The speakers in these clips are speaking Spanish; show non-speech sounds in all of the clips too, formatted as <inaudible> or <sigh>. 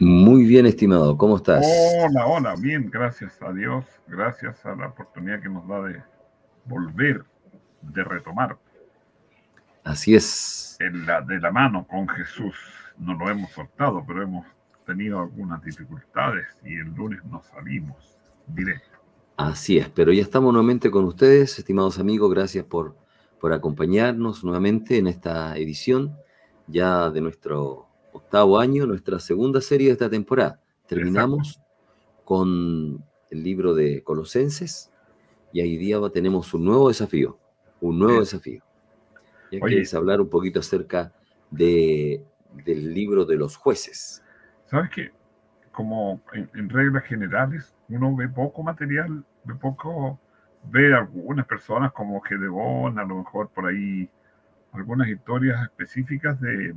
Muy bien, estimado. ¿Cómo estás? Hola, hola. Bien, gracias a Dios. Gracias a la oportunidad que nos da de volver, de retomar. Así es. En la, de la mano con Jesús. No lo hemos soltado, pero hemos tenido algunas dificultades y el lunes nos salimos directo. Así es, pero ya estamos nuevamente con ustedes, estimados amigos. Gracias por, por acompañarnos nuevamente en esta edición ya de nuestro octavo año, nuestra segunda serie de esta temporada. Terminamos con el libro de Colosenses y hoy día tenemos un nuevo desafío, un nuevo desafío. Ya quieres hablar un poquito acerca de, del libro de los jueces. ¿Sabes qué? Como en, reglas generales, uno ve poco material, ve poco, ve algunas personas como Gedeón, a lo mejor por ahí algunas historias específicas de,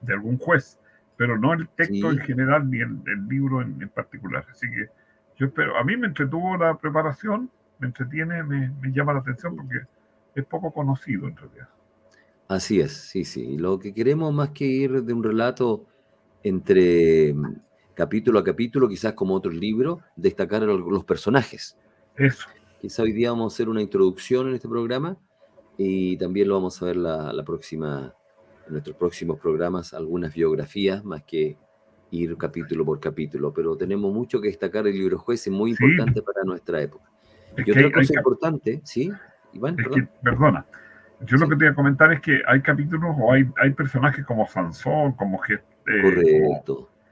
de algún juez, pero no el texto en general ni el, libro en, particular. Así que yo espero, a mí me entretuvo la preparación, me entretiene, me, llama la atención porque es poco conocido en realidad. Así es, sí, sí. Lo que queremos más que ir de un relato entre mm, capítulo a capítulo, quizás como otros libros, destacar los personajes. Eso. Quizá hoy día vamos a hacer una introducción en este programa y también lo vamos a ver la, la próxima en nuestros próximos programas algunas biografías, más que ir capítulo por capítulo, pero tenemos mucho que destacar del libro juez, es muy importante para nuestra época. y otra cosa importante, ¿sí? Iván, perdona, yo lo que te voy a comentar es que hay capítulos o hay, hay personajes como Sansón, como, eh.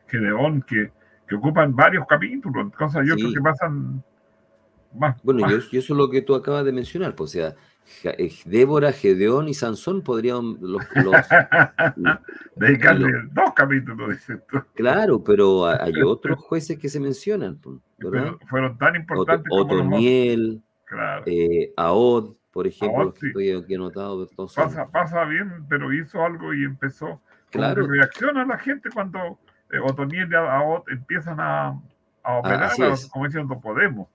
Gedeón, que, que, ocupan varios capítulos, cosas y otros que pasan más. Bueno, Y, eso, es lo que tú acabas de mencionar, pues, o sea, Débora, Gedeón y Sansón podrían los, <laughs> dedicarle dos capítulos, dices tú. Claro, pero hay <laughs> otros jueces que se mencionan, pues, ¿verdad? fueron tan importantes Otoniel, claro. eh, Aod, por ejemplo, que estoy aquí anotado. Pasa, pasa, bien, pero hizo algo y empezó. Claro. Reacciona la gente cuando eh, Otoniel y Aod empiezan a, a ah, operar, como diciendo, podemos.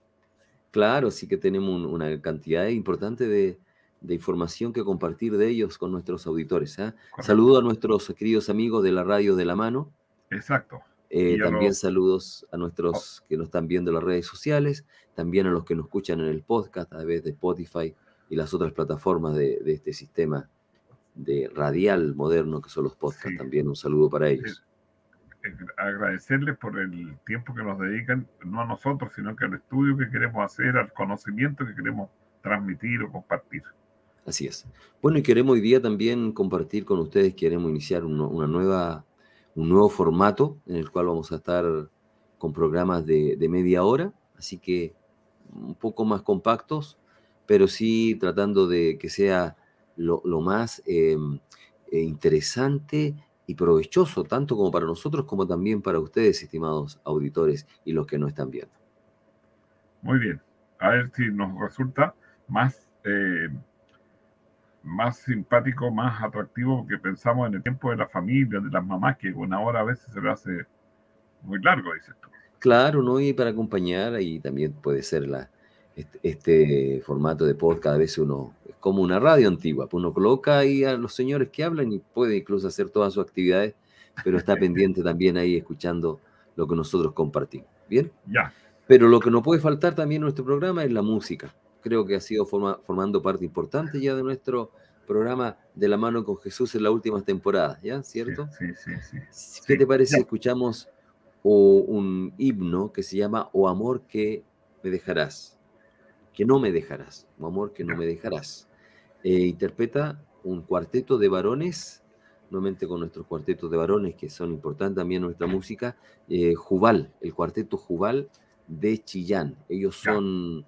Claro, sí que tenemos una cantidad importante de, información que compartir de ellos con nuestros auditores. ¿eh? Saludo a nuestros queridos amigos de la radio de la mano. Exacto. Eh, también saludos a nuestros que nos están viendo en las redes sociales, también a los que nos escuchan en el podcast a través de Spotify y las otras plataformas de, este sistema de radial moderno que son los podcasts. También un saludo para ellos agradecerles por el tiempo que nos dedican, no a nosotros, sino que al estudio que queremos hacer, al conocimiento que queremos transmitir o compartir. Así es. Bueno, y queremos hoy día también compartir con ustedes, queremos iniciar una nueva, un nuevo formato en el cual vamos a estar con programas de, media hora, así que un poco más compactos, pero sí tratando de que sea lo, más eh, eh, interesante y provechoso tanto como para nosotros como también para ustedes, estimados auditores y los que no están viendo. Muy bien. A ver si nos resulta más, eh, más simpático, más atractivo que pensamos en el tiempo de la familia, de las mamás, que una hora a veces se le hace muy largo, dices tú. Claro, ¿no? Y para acompañar, y también puede ser la, este, este formato de podcast, a veces uno como una radio antigua. Pues uno coloca ahí a los señores que hablan y puede incluso hacer todas sus actividades, pero está <laughs> pendiente también ahí escuchando lo que nosotros compartimos. ¿Bien? Ya. Pero lo que no puede faltar también en nuestro programa es la música. Creo que ha sido formando parte importante ya de nuestro programa de la mano con Jesús en las últimas temporadas, ¿ya? ¿Cierto? Sí, sí, sí. ¿Qué te parece si escuchamos un himno que se llama O amor que me dejarás? Que no me dejarás, o amor que no me dejarás. Eh, interpreta un cuarteto de varones, nuevamente con nuestros cuartetos de varones que son importantes también en nuestra música, eh, Jubal, el cuarteto Jubal de Chillán. Ellos son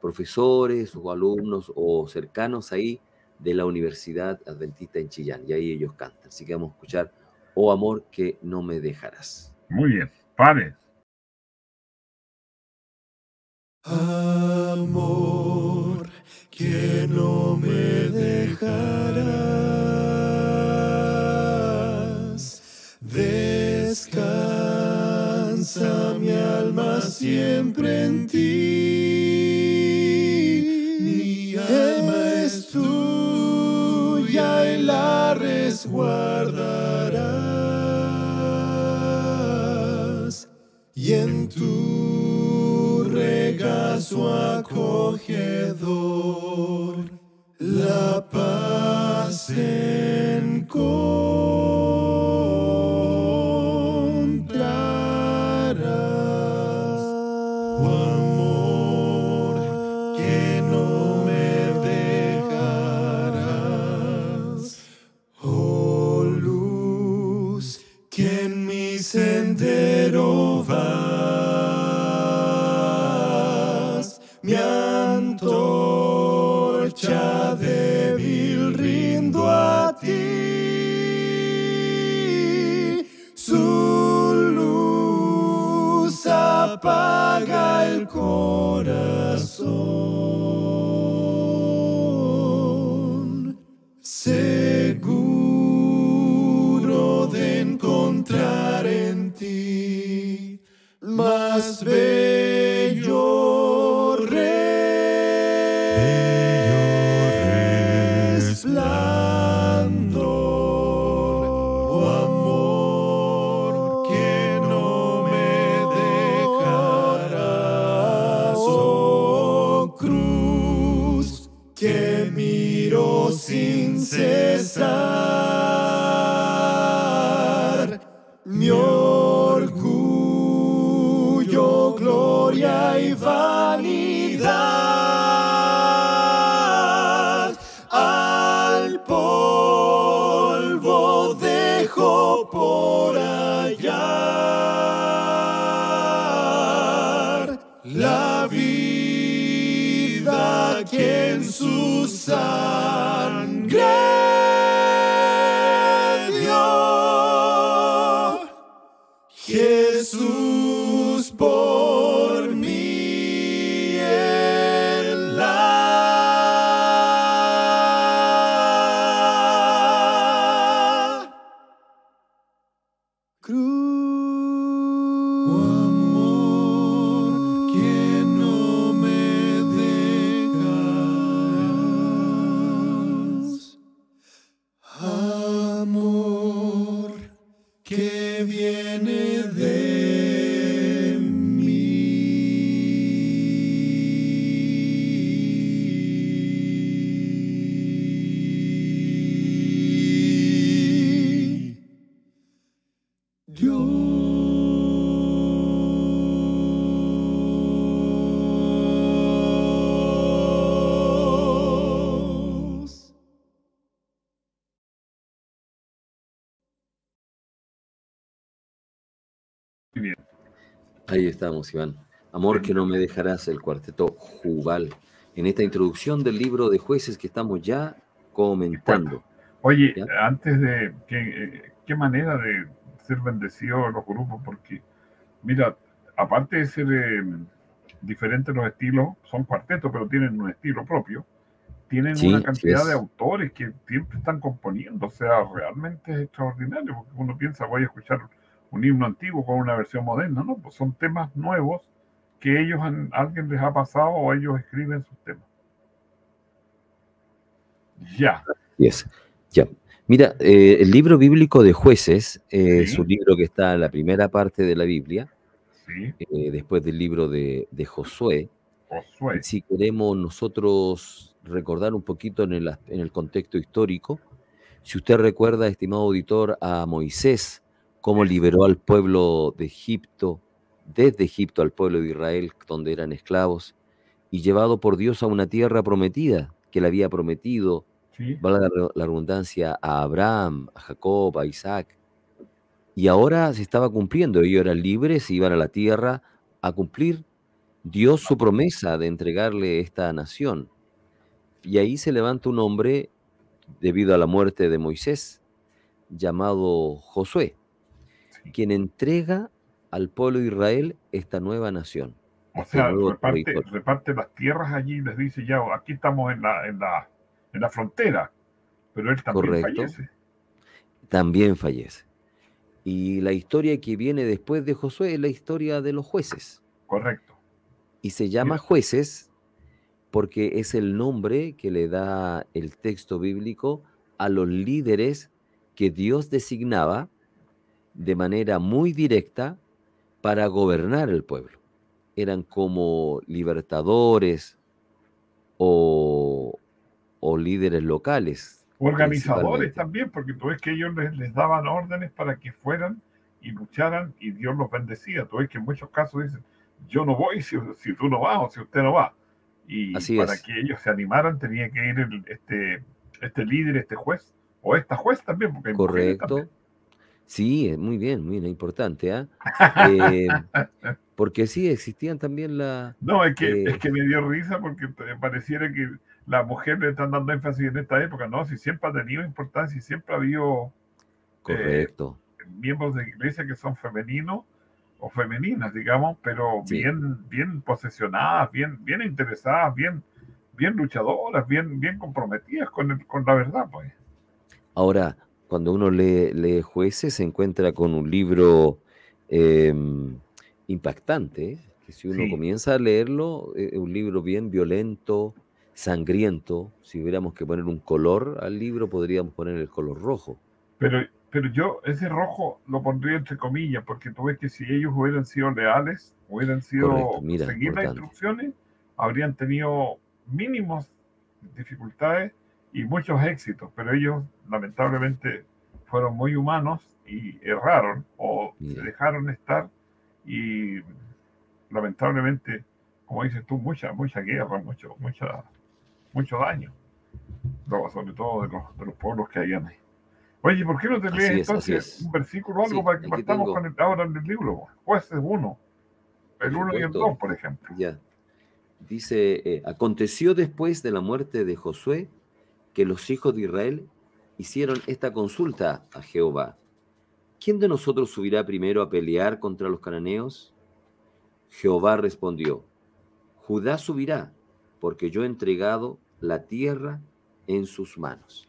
profesores o alumnos o cercanos ahí de la Universidad Adventista en Chillán y ahí ellos cantan. Así que vamos a escuchar oh amor que no me dejarás. Muy bien, pare. Amor que no me dejarás. Descansa mi alma siempre en ti. Mi alma es tuya y la resguardarás. Regazo acogedor la paz encontrarás. Cesar. Mi orgullo, gloria y vanidad al polvo dejo por hallar la vida que en su cruz. Iván. Amor que no me dejarás, el cuarteto Jubal. En esta introducción del libro de jueces que estamos ya comentando. Oye, ¿Ya? antes de que, eh, qué manera de ser bendecidos los grupos, porque mira, aparte de ser eh, diferentes los estilos, son cuartetos, pero tienen un estilo propio. Tienen Sí, una cantidad de autores que siempre están componiendo, o sea, realmente es extraordinario, porque uno piensa, voy a escuchar un himno antiguo con una versión moderna, ¿no? Pues son temas nuevos que ellos han, alguien les ha pasado o ellos escriben sus temas. Ya, Yes. Ya. Mira, eh, el libro bíblico de jueces eh, es Sí. un libro que está en la primera parte de la Biblia, sí, eh, después del libro de, de Josué. Josué, Si queremos nosotros recordar un poquito en el, en el contexto histórico, si usted recuerda, estimado auditor, a Moisés, cómo liberó al pueblo de Egipto, desde Egipto al pueblo de Israel, donde eran esclavos, y llevado por Dios a una tierra prometida, que le había prometido, sí, valga la redundancia, a Abraham, a Jacob, a Isaac. Y ahora se estaba cumpliendo, ellos eran libres, iban a la tierra a cumplir Dios su promesa de entregarle esta nación. Y ahí se levanta un hombre, debido a la muerte de Moisés, llamado Josué. Quien entrega al pueblo de Israel esta nueva nación. O este sea, reparte, las tierras allí y les dice, ya, aquí estamos en la, en la, en la frontera, pero él también Correcto. fallece. También fallece. Y la historia que viene después de Josué es la historia de los jueces. Correcto. Y se llama jueces porque es el nombre que le da el texto bíblico a los líderes que Dios designaba de manera muy directa para gobernar el pueblo. Eran como libertadores o, o líderes locales. Organizadores también, porque tú ves que ellos les, les daban órdenes para que fueran y lucharan y Dios los bendecía. Tú ves que en muchos casos dicen, yo no voy si, si tú no vas o si usted no va. Y Así para es. que ellos se animaran tenía que ir el- este, este líder, este juez, o esta juez también, porque hay Correcto. también. Sí, eh, muy bien, muy bien, importante, ¿ah? Eh, <laughs> porque sí, existían también la... No, es que, Eh, es que me dio risa porque te- pareciera que la mujer le están dando énfasis en esta época. No, si siempre ha tenido importancia y siempre ha habido Correcto. miembros de iglesia que son femeninos o femeninas, digamos, pero Sí. bien, bien posesionadas, bien, bien interesadas, bien, bien luchadoras, bien, bien comprometidas con, el- con la verdad, pues. Ahora, cuando uno lee, lee jueces, se encuentra con un libro em, impactante, ¿eh? que si uno Sí. comienza a leerlo, eh, es un libro bien violento, sangriento. Si hubiéramos que poner un color al libro, podríamos poner el color rojo. Pero, pero yo ese rojo lo pondría entre comillas, porque tú ves que si ellos hubieran sido leales, hubieran sido Correcto, mira, seguir las instrucciones, habrían tenido mínimos dificultades y muchos éxitos, pero ellos lamentablemente fueron muy humanos y erraron o se dejaron estar y lamentablemente, como dices tú, mucha, mucha guerra, mucho, mucha, mucho daño, Luego, sobre todo de los, de los pueblos que hayan ahí. Oye, ¿por qué no te lees es, entonces es. un versículo o algo Sí, para que partamos tengo. con el, ahora en el libro? Jueces 1, el Por 1 y el supuesto. 2, por ejemplo. Ya. Dice, eh, aconteció después de la muerte de Josué que los hijos de Israel hicieron esta consulta a Jehová. ¿Quién de nosotros subirá primero a pelear contra los cananeos? Jehová respondió, Judá subirá, porque yo he entregado la tierra en sus manos.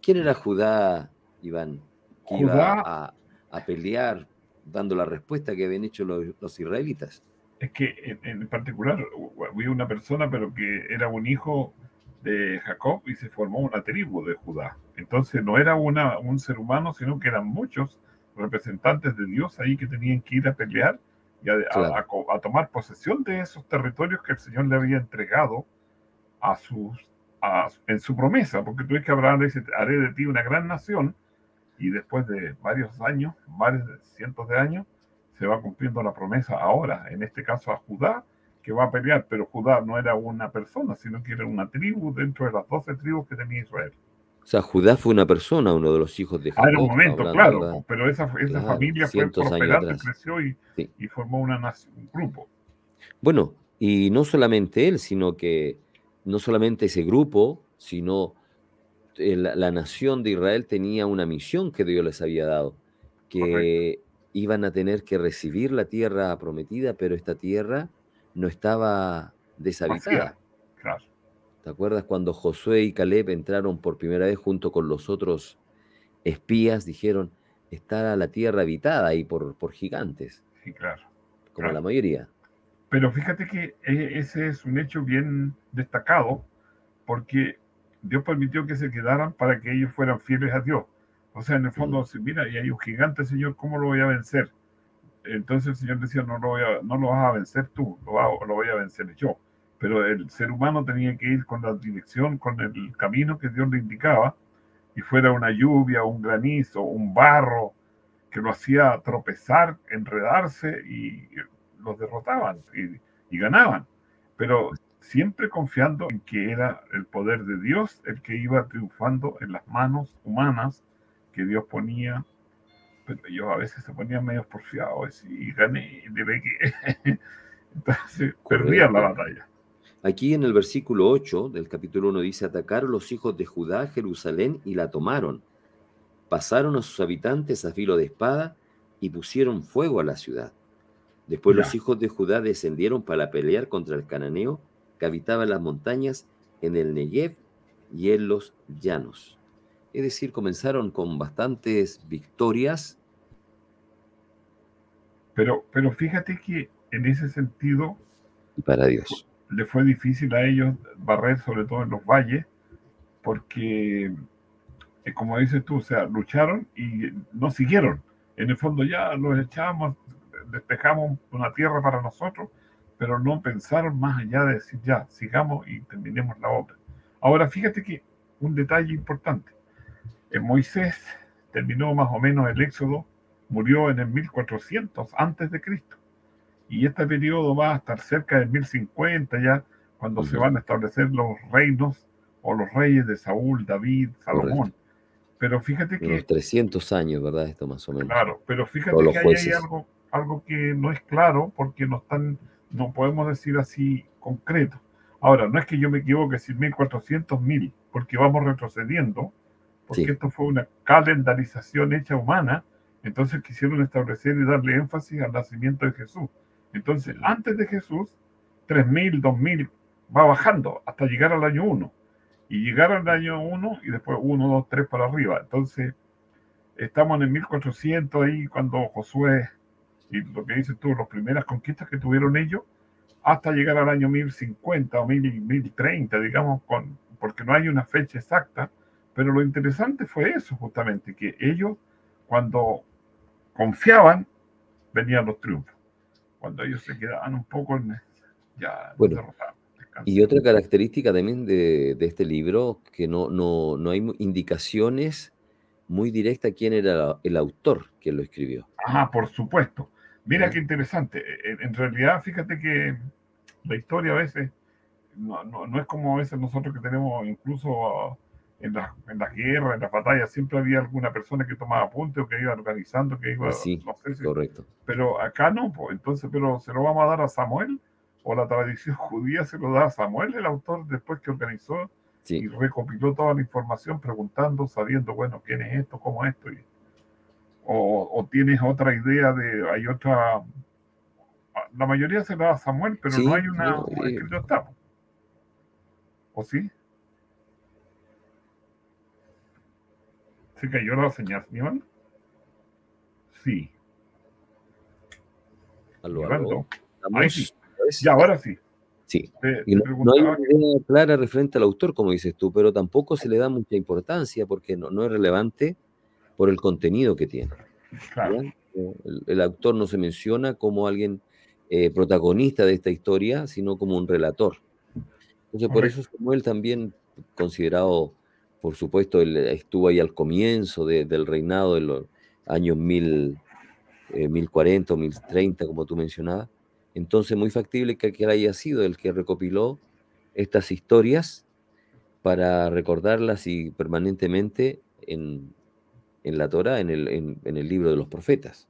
¿Quién era Judá, Iván, que iba Judá- a, a pelear dando la respuesta que habían hecho los, los israelitas? Es que en, en particular había una persona, pero que era un hijo de Jacob y se formó una tribu de Judá. Entonces no era una, un ser humano, sino que eran muchos representantes de Dios ahí que tenían que ir a pelear y a, a- Claro. a co- a tomar posesión de esos territorios que el Señor le había entregado a sus, a- en su promesa, porque tú ves que Abraham le dice, haré de ti una gran nación, y después de varios años, varios de cientos de años, se va cumpliendo la promesa ahora, en este caso a Judá, que va a pelear, pero Judá no era una persona, sino que era una tribu dentro de las doce tribus que tenía Israel. O sea, Judá fue una persona, uno de los hijos de Ah, Jacob. era un momento, hablando, claro, ¿verdad? pero esa, esa Claro, familia fue atrás. creció y, Sí. y formó una nación, un grupo. Bueno, y no solamente él, sino que no solamente ese grupo, sino eh, la, la nación de Israel tenía una misión que Dios les había dado, que iban a tener que recibir la tierra prometida, pero esta tierra no estaba deshabitada. Claro. ¿Te acuerdas cuando Josué y Caleb entraron por primera vez junto con los otros espías? Dijeron, está la tierra habitada ahí por, por gigantes, Sí, claro. como Claro. la mayoría. Pero fíjate que eh, ese es un hecho bien destacado, porque Dios permitió que se quedaran para que ellos fueran fieles a Dios. O sea, en el fondo, si mira, y hay un gigante, Señor, ¿cómo lo voy a vencer? Entonces el Señor decía, no lo, voy a- no lo vas a vencer tú, lo, voy a vencer yo. Pero el ser humano tenía que ir con la dirección, con el camino que Dios le indicaba, y fuera una lluvia, un granizo, un barro, que lo hacía tropezar, enredarse y los derrotaban y ganaban. Pero siempre confiando en que era el poder de Dios el que iba triunfando en las manos humanas que Dios ponía. Pero ellos a veces se ponían medio porfiados y gané, le pegué. <laughs> Entonces perdían la batalla. Aquí en el versículo 8 del capítulo 1 dice, atacaron los hijos de Judá Jerusalén y la tomaron. pasaron a sus habitantes a filo de espada y pusieron fuego a la ciudad. Después los hijos de Judá descendieron para pelear contra el cananeo que habitaba en las montañas, en el Negev y en los llanos. Es decir, comenzaron con bastantes victorias. Pero, pero fíjate que en ese sentido para Dios. le fue difícil a ellos barrer, sobre todo en los valles, porque, eh, como dices tú, o sea, lucharon y no siguieron. En el fondo ya los echamos, despejamos una tierra para nosotros, pero no pensaron más allá de decir ya, sigamos y terminemos la obra. Ahora, fíjate que un detalle importante. En Moisés terminó más o menos el éxodo, murió en el 1400 antes de Cristo. Y este periodo va a estar cerca del 1050 ya, cuando se van a establecer los reinos o los reyes de Saúl, David, Salomón. Pero fíjate que, Unos 300 años, ¿verdad? Esto más o menos. claro, pero fíjate que ahí hay algo que no es claro porque no están, no podemos decir así concreto. Ahora, no es que yo me equivoque si 1400, 1000, porque vamos retrocediendo, porque Sí. esto fue una calendarización hecha humana, entonces quisieron establecer y darle énfasis al nacimiento de Jesús. Entonces, antes de Jesús, 3000, 2000, va bajando hasta llegar al año 1. Y llegar al año 1 y después 1, 2, 3 para arriba. Entonces, estamos en el 1400 ahí cuando Josué, y lo que dices tú, las primeras conquistas que tuvieron ellos, hasta llegar al año 1050 o 1000, 1030, digamos, con, porque no hay una fecha exacta. Pero lo interesante fue eso, justamente, que ellos, cuando confiaban, venían los triunfos. Cuando ellos se quedaban un poco en, ya Bueno, descansados. Y otra característica también de, de este libro, que no, no, no hay indicaciones muy directas quién era el autor que lo escribió. Ajá, por supuesto. Mira qué interesante. En, en realidad, fíjate que la historia a veces no, no, no es como a veces nosotros que tenemos incluso ah, en las en las guerras, en las batallas, siempre había alguna persona que tomaba apuntes o que iba organizando, que iba, Sí, no sé si- correcto. pero acá no, pues, entonces, pero se lo vamos a dar a Samuel o la tradición <laughs> judía se lo da a Samuel, el autor, después que organizó y Sí, recopiló toda la información preguntando, sabiendo, bueno, quién es esto, cómo es esto. y- o, o tienes otra idea de, hay otra, la mayoría se la da a Samuel, pero Sí, no hay una, no, eh, está. ¿O sí? ¿Se cayó la señal, Iván? Sí, aló, aló. Ahí sí. ¿Ves? Ya, ahora sí. Sí. Te, Y te no, no hay una idea clara referente al autor, como dices tú, pero tampoco se le da mucha importancia porque no, no es relevante por el contenido que tiene. claro. El, el autor no se menciona como alguien eh, protagonista de esta historia, sino como un relator. Entonces, por eso Samuel también considerado, por supuesto, él estuvo ahí al comienzo de- del reinado de los años 1000, eh, 1040 o 1030, como tú mencionabas. Entonces, muy factible que, que él haya sido el que recopiló estas historias para recordarlas y permanentemente en, en la Torah, en el, en- en el libro de los profetas.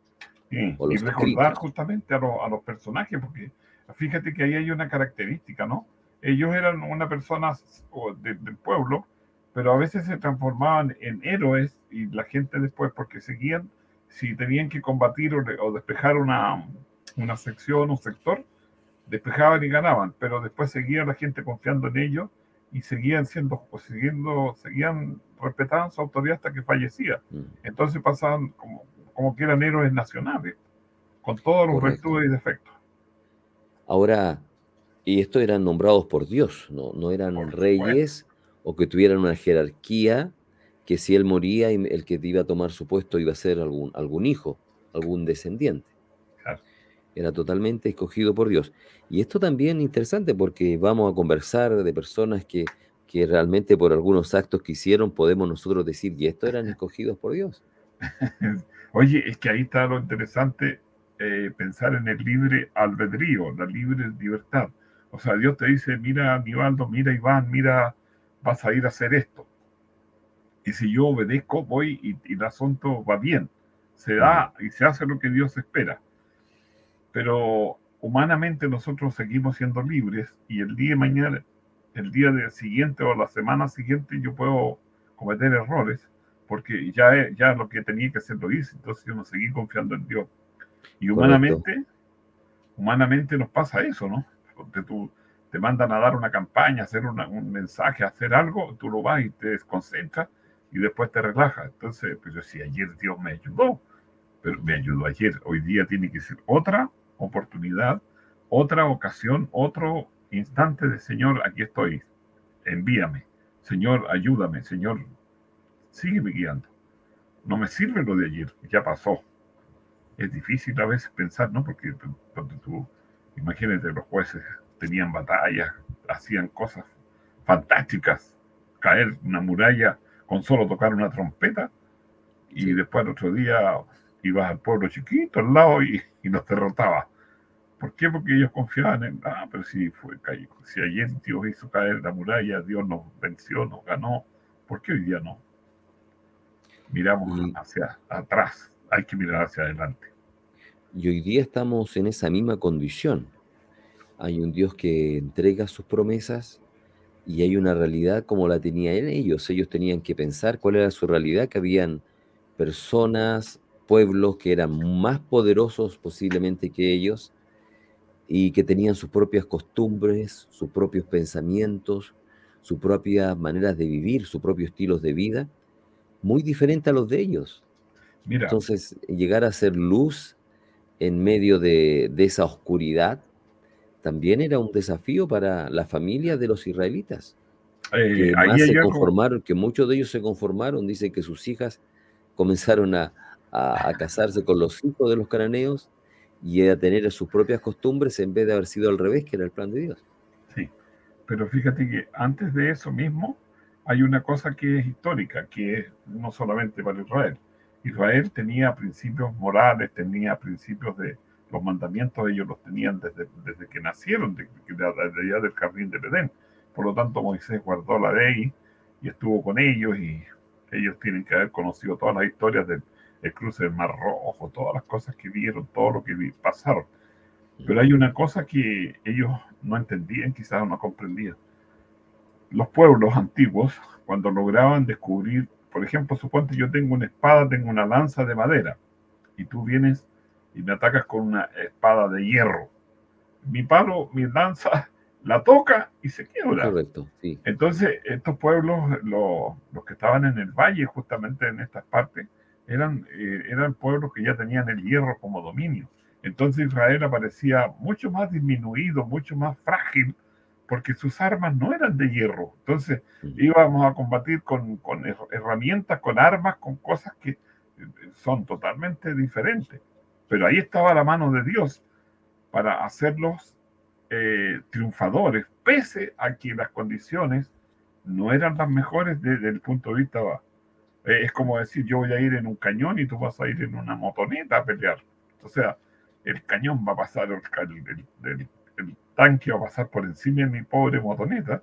Sí, o y los recordar escritos. justamente a, los- a los personajes, porque fíjate que ahí hay una característica, ¿no? Ellos eran una persona o de- del pueblo, pero a veces se transformaban en héroes y la gente después, porque seguían, si tenían que combatir o, de- o despejar una, una sección, un sector, despejaban y ganaban, pero después seguía la gente confiando en ellos y seguían siendo, o siguiendo, seguían, respetaban su autoridad hasta que fallecía. Mm. Entonces pasaban como, como que eran héroes nacionales, con todos los virtudes y defectos. Ahora, y estos eran nombrados por Dios, no, no eran Por reyes o que tuvieran una jerarquía que si él moría, el que iba a tomar su puesto iba a ser algún, algún hijo, algún descendiente. Claro. Era totalmente escogido por Dios. Y esto también es interesante porque vamos a conversar de personas que, que realmente por algunos actos que hicieron podemos nosotros decir, y estos eran <laughs> escogidos por Dios. <laughs> Oye, es que ahí está lo interesante, eh, pensar en el libre albedrío, la libre libertad. O sea, Dios te dice, mira Aníbaldo, mira Iván, mira, vas a ir a hacer esto. Y si yo obedezco, voy y, y el asunto va bien. Se da y se hace lo que Dios espera. Pero humanamente nosotros seguimos siendo libres y el día de mañana, el día del siguiente o la semana siguiente yo puedo cometer errores porque ya, ya lo que tenía que hacer lo hice, entonces yo no seguí confiando en Dios. Y humanamente, humanamente nos pasa eso, ¿no? Porque tú te mandan a dar una campaña, hacer un mensaje, hacer algo, tú lo vas y te desconcentras y después te relajas. Entonces, pues yo ayer Dios me ayudó, pero me ayudó ayer. Hoy día tiene que ser otra oportunidad, otra ocasión, otro instante de Señor, aquí estoy, envíame. Señor, ayúdame, Señor, sígueme guiando. No me sirve lo de ayer, ya pasó. Es difícil a veces pensar, ¿no? Porque donde tú, imagínate, los jueces tenían batallas, hacían cosas fantásticas, caer una muralla con solo tocar una trompeta, y después el otro día ibas al pueblo chiquito al lado y, y los derrotaba. ¿Por qué? Porque ellos confiaban en, ah, pero si, fue, si ayer Dios hizo caer la muralla, Dios nos venció, nos ganó, ¿por qué hoy día no? Miramos hacia atrás, hay que mirar hacia adelante. Y hoy día estamos en esa misma condición. Hay un Dios que entrega sus promesas y hay una realidad como la tenían ellos. Ellos tenían que pensar cuál era su realidad, que habían personas, pueblos que eran más poderosos posiblemente que ellos, y que tenían sus propias costumbres, sus propios pensamientos, sus propias maneras de vivir, sus propios estilos de vida, muy diferentes a los de ellos. Entonces, llegar a ser luz en medio de, esa oscuridad también era un desafío para la familia de los israelitas. Eh, que, se conformaron, que muchos de ellos se conformaron, dicen que sus hijas comenzaron a, a casarse con los hijos de los cananeos y a tener sus propias costumbres en vez de haber sido al revés, que era el plan de Dios. Sí, pero fíjate que antes de eso mismo hay una cosa que es histórica, que es no solamente para Israel. Israel tenía principios morales, tenía principios de los mandamientos, ellos los tenían desde, desde que nacieron, desde, allá del jardín de Edén. Por lo tanto, Moisés guardó la ley y estuvo con ellos y ellos tienen que haber conocido todas las historias del el cruce del Mar Rojo, todas las cosas que vieron, todo lo que pasaron. Pero hay una cosa que ellos no entendían, quizás no comprendían. Los pueblos antiguos, cuando lograban descubrir, por ejemplo, suponte yo tengo una espada, tengo una lanza de madera, y tú vienes y me atacas con una espada de hierro. Mi palo, mi lanza, <laughs> la toca y se quiebra. Correcto, sí. Entonces, estos pueblos, los, los que estaban en el valle, justamente en estas partes, eran, eh, eran pueblos que ya tenían el hierro como dominio. Entonces Israel aparecía mucho más disminuido, mucho más frágil, porque sus armas no eran de hierro. Entonces íbamos a combatir con, con herramientas, con armas, con cosas que eh, son totalmente diferentes. Pero ahí estaba la mano de Dios para hacerlos eh, triunfadores, pese a que las condiciones no eran las mejores desde el punto de vista eh, es como decir, yo voy a ir en un cañón y tú vas a ir en una motoneta a pelear. O sea, el cañón va a pasar, el, tanque va a pasar por encima de mi pobre motoneta,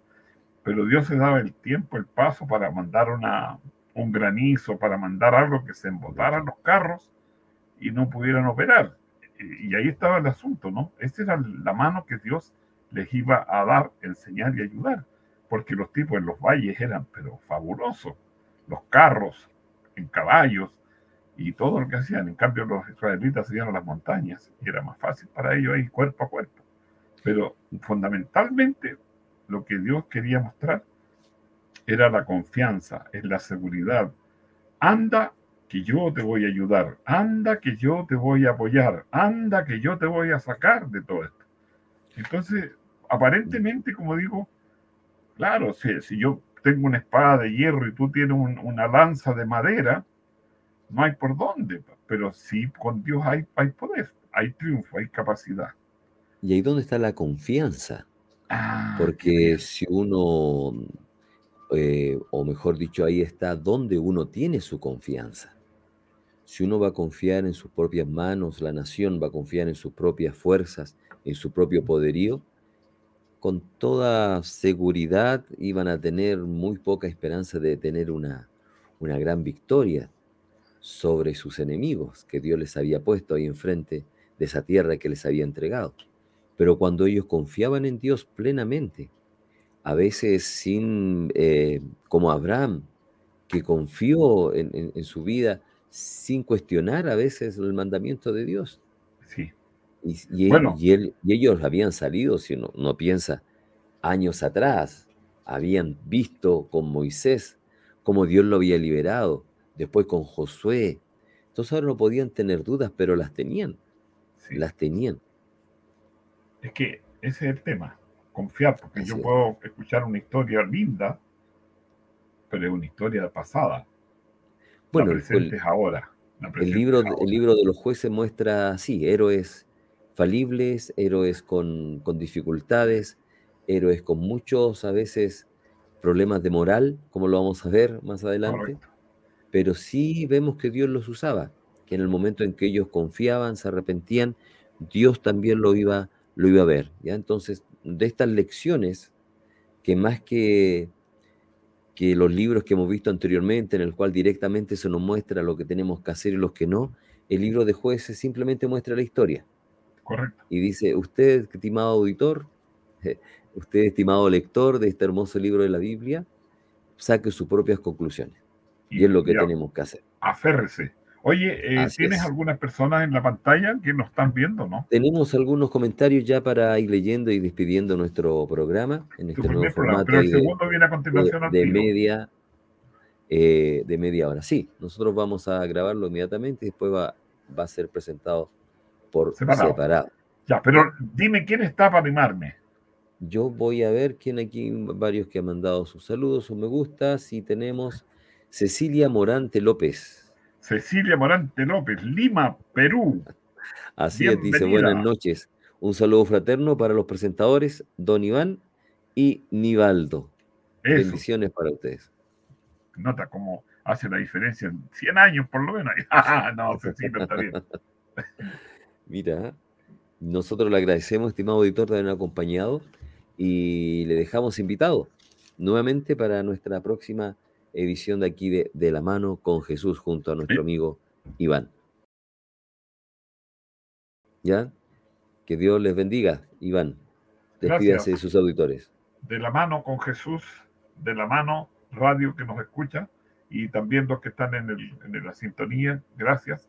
pero Dios se daba el tiempo, el paso para mandar una, un granizo, para mandar algo que se embotaran los carros y no pudieran operar. Y, ahí estaba el asunto, ¿no? Esa era la mano que Dios les iba a dar, enseñar y ayudar, porque los tipos en los valles eran, pero fabulosos los carros en caballos y todo lo que hacían. En cambio, los israelitas se iban las montañas y era más fácil para ellos ir cuerpo a cuerpo. Pero fundamentalmente lo que Dios quería mostrar era la confianza, es la seguridad. Anda que yo te voy a ayudar, anda que yo te voy a apoyar, anda que yo te voy a sacar de todo esto. Entonces, aparentemente, como digo, claro, si, si yo tengo una espada de hierro y tú tienes una lanza de madera, no hay por dónde. Pero sí, con Dios hay, hay poder, hay triunfo, hay capacidad. Y ahí donde está la confianza. Ah, Porque si uno, eh, o mejor dicho, ahí está donde uno tiene su confianza. Si uno va a confiar en sus propias manos, la nación va a confiar en sus propias fuerzas, en su propio poderío, con toda seguridad iban a tener muy poca esperanza de tener una, una gran victoria sobre sus enemigos que Dios les había puesto ahí enfrente de esa tierra que les había entregado. Pero cuando ellos confiaban en Dios plenamente, a veces sin, eh, como Abraham, que confió en, su vida sin cuestionar a veces el mandamiento de Dios. Sí. Y, bueno. y, él, y ellos habían salido, si uno no piensa, años atrás, habían visto con Moisés cómo Dios lo había liberado, después con Josué. Entonces ahora no podían tener dudas, pero las tenían. Las tenían. Es que ese es el tema, confiar, porque yo puedo escuchar una historia linda, pero es una historia pasada. Bueno, la el, libro, el libro de los jueces muestra, sí, héroes falibles, héroes con, con dificultades, héroes con muchos, a veces, problemas de moral, como lo vamos a ver más adelante, pero sí vemos que Dios los usaba, que en el momento en que ellos confiaban, se arrepentían, Dios también lo iba, lo iba a ver. ¿ya? Entonces, de estas lecciones, que más que, que los libros que hemos visto anteriormente, en el cual directamente se nos muestra lo que tenemos que hacer y los que no, el libro de jueces simplemente muestra la historia. Correcto. Y dice, usted, estimado auditor, usted, estimado lector de este hermoso libro de la Biblia, saque sus propias conclusiones. Y, es lo que tenemos que hacer. Aférrese. Oye, eh, ¿tienes algunas personas en la pantalla que nos están viendo, no? Tenemos algunos comentarios ya para ir leyendo y despidiendo nuestro programa en este nuevo formato. Pero el segundo viene a continuación. De, media, eh, de media hora. Sí, nosotros vamos a grabarlo inmediatamente y después va, va a ser presentado por separado. Ya, pero dime quién está para animarme. Yo voy a ver quién aquí, varios que han mandado sus saludos o me gusta. Si tenemos Cecilia Morante López. Cecilia Morante López, Lima, Perú. Así es, dice buenas noches. Un saludo fraterno para los presentadores, don Iván y Nivaldo. Bendiciones para ustedes. Nota cómo hace la diferencia en 100 años por lo menos. <laughs> no, Cecilia está bien. <laughs> Mira, nosotros le agradecemos, estimado auditor, de habernos acompañado y le dejamos invitado nuevamente para nuestra próxima edición de aquí de, de La Mano con Jesús junto a nuestro amigo Iván. ¿Ya? Que Dios les bendiga, Iván. Despídase de sus auditores. De la mano con Jesús, de la mano radio que nos escucha y también los que están en, el, en la sintonía. Gracias.